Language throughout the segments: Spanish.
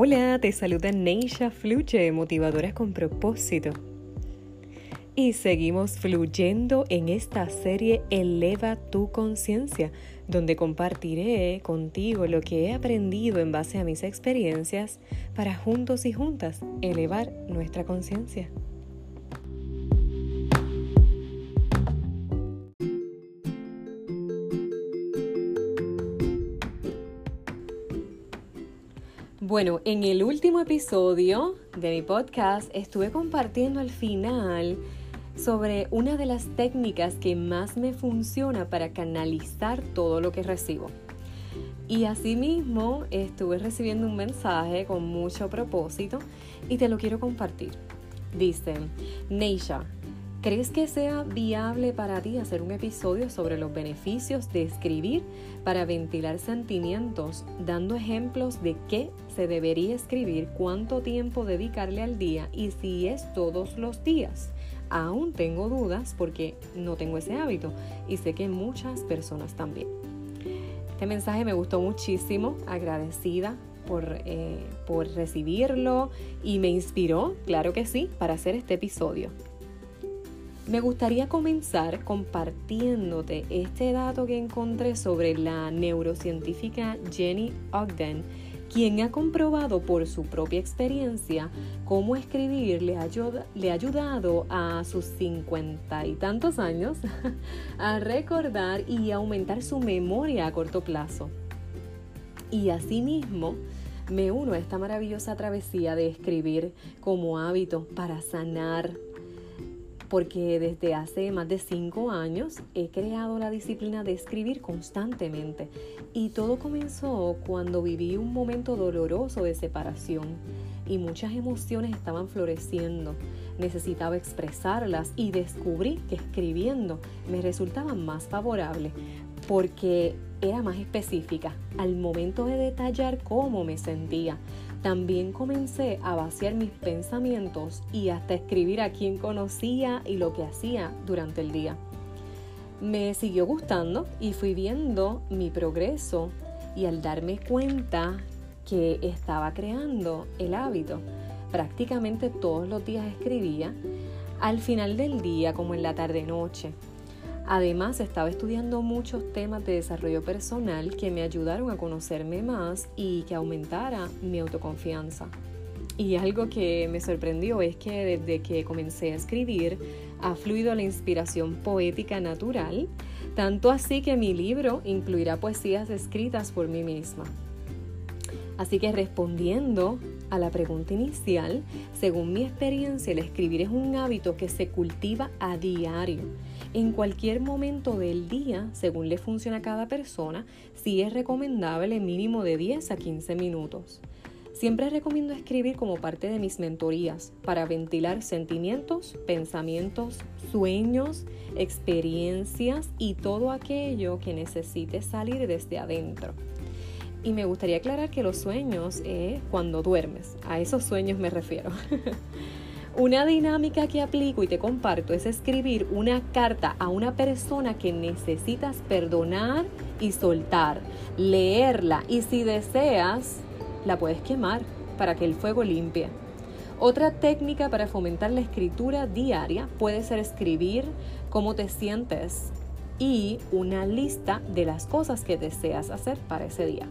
Hola, te saluda Neisha Fluye, motivadora con propósito. Y seguimos fluyendo en esta serie Eleva tu conciencia, donde compartiré contigo lo que he aprendido en base a mis experiencias para juntos y juntas elevar nuestra conciencia. Bueno, en el último episodio de mi podcast estuve compartiendo al final sobre una de las técnicas que más me funciona para canalizar todo lo que recibo. Y asimismo estuve recibiendo un mensaje con mucho propósito y te lo quiero compartir. Dice, Neisha, ¿Crees que sea viable para ti hacer un episodio sobre los beneficios de escribir para ventilar sentimientos, dando ejemplos de qué se debería escribir, cuánto tiempo dedicarle al día y si es todos los días? Aún tengo dudas porque no tengo ese hábito y sé que muchas personas también. Este mensaje me gustó muchísimo, agradecida por, eh, por recibirlo y me inspiró, claro que sí, para hacer este episodio. Me gustaría comenzar compartiéndote este dato que encontré sobre la neurocientífica Jenny Ogden, quien ha comprobado por su propia experiencia cómo escribir le, ha ayudado a sus cincuenta y tantos años a recordar y aumentar su memoria a corto plazo. Y asimismo, me uno a esta maravillosa travesía de escribir como hábito para sanar, porque desde hace más de cinco años he creado la disciplina de escribir constantemente y todo comenzó cuando viví un momento doloroso de separación y muchas emociones estaban floreciendo. Necesitaba expresarlas y descubrí que escribiendo me resultaba más favorable porque era más específica. Al momento de detallar cómo me sentía también comencé a vaciar mis pensamientos y hasta escribir a quien conocía y lo que hacía durante el día. Me siguió gustando y fui viendo mi progreso y al darme cuenta que estaba creando el hábito, prácticamente todos los días escribía, al final del día como en la tarde-noche Además, estaba estudiando muchos temas de desarrollo personal que me ayudaron a conocerme más y que aumentara mi autoconfianza. Y algo que me sorprendió es que desde que comencé a escribir ha fluido la inspiración poética natural, tanto así que mi libro incluirá poesías escritas por mí misma. Así que respondiendo a la pregunta inicial, según mi experiencia, el escribir es un hábito que se cultiva a diario en cualquier momento del día, según le funciona a cada persona, sí es recomendable mínimo de 10 a 15 minutos. Siempre recomiendo escribir como parte de mis mentorías para ventilar sentimientos, pensamientos, sueños, experiencias y todo aquello que necesite salir desde adentro. Y me gustaría aclarar que los sueños es cuando duermes, a esos sueños me refiero. Una dinámica que aplico y te comparto es escribir una carta a una persona que necesitas perdonar y soltar, leerla y si deseas, la puedes quemar para que el fuego limpie. Otra técnica para fomentar la escritura diaria puede ser escribir cómo te sientes y una lista de las cosas que deseas hacer para ese día.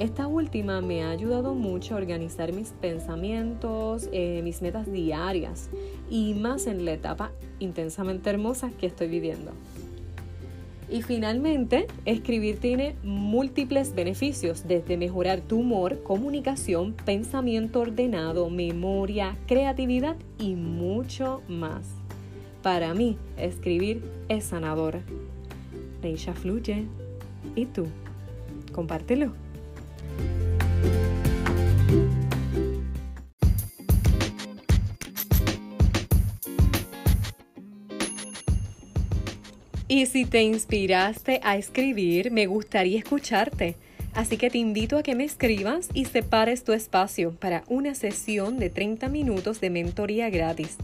Esta última me ha ayudado mucho a organizar mis pensamientos, eh, mis metas diarias y más en la etapa intensamente hermosa que estoy viviendo. Y finalmente, escribir tiene múltiples beneficios, desde mejorar tu humor, comunicación, pensamiento ordenado, memoria, creatividad y mucho más. Para mí, escribir es sanador. Reisha fluye. ¿Y tú? Compártelo. Y si te inspiraste a escribir, me gustaría escucharte. Así que te invito a que me escribas y separes tu espacio para una sesión de 30 minutos de mentoría gratis.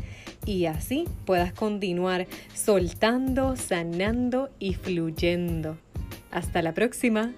Y así puedas continuar soltando, sanando y fluyendo. Hasta la próxima.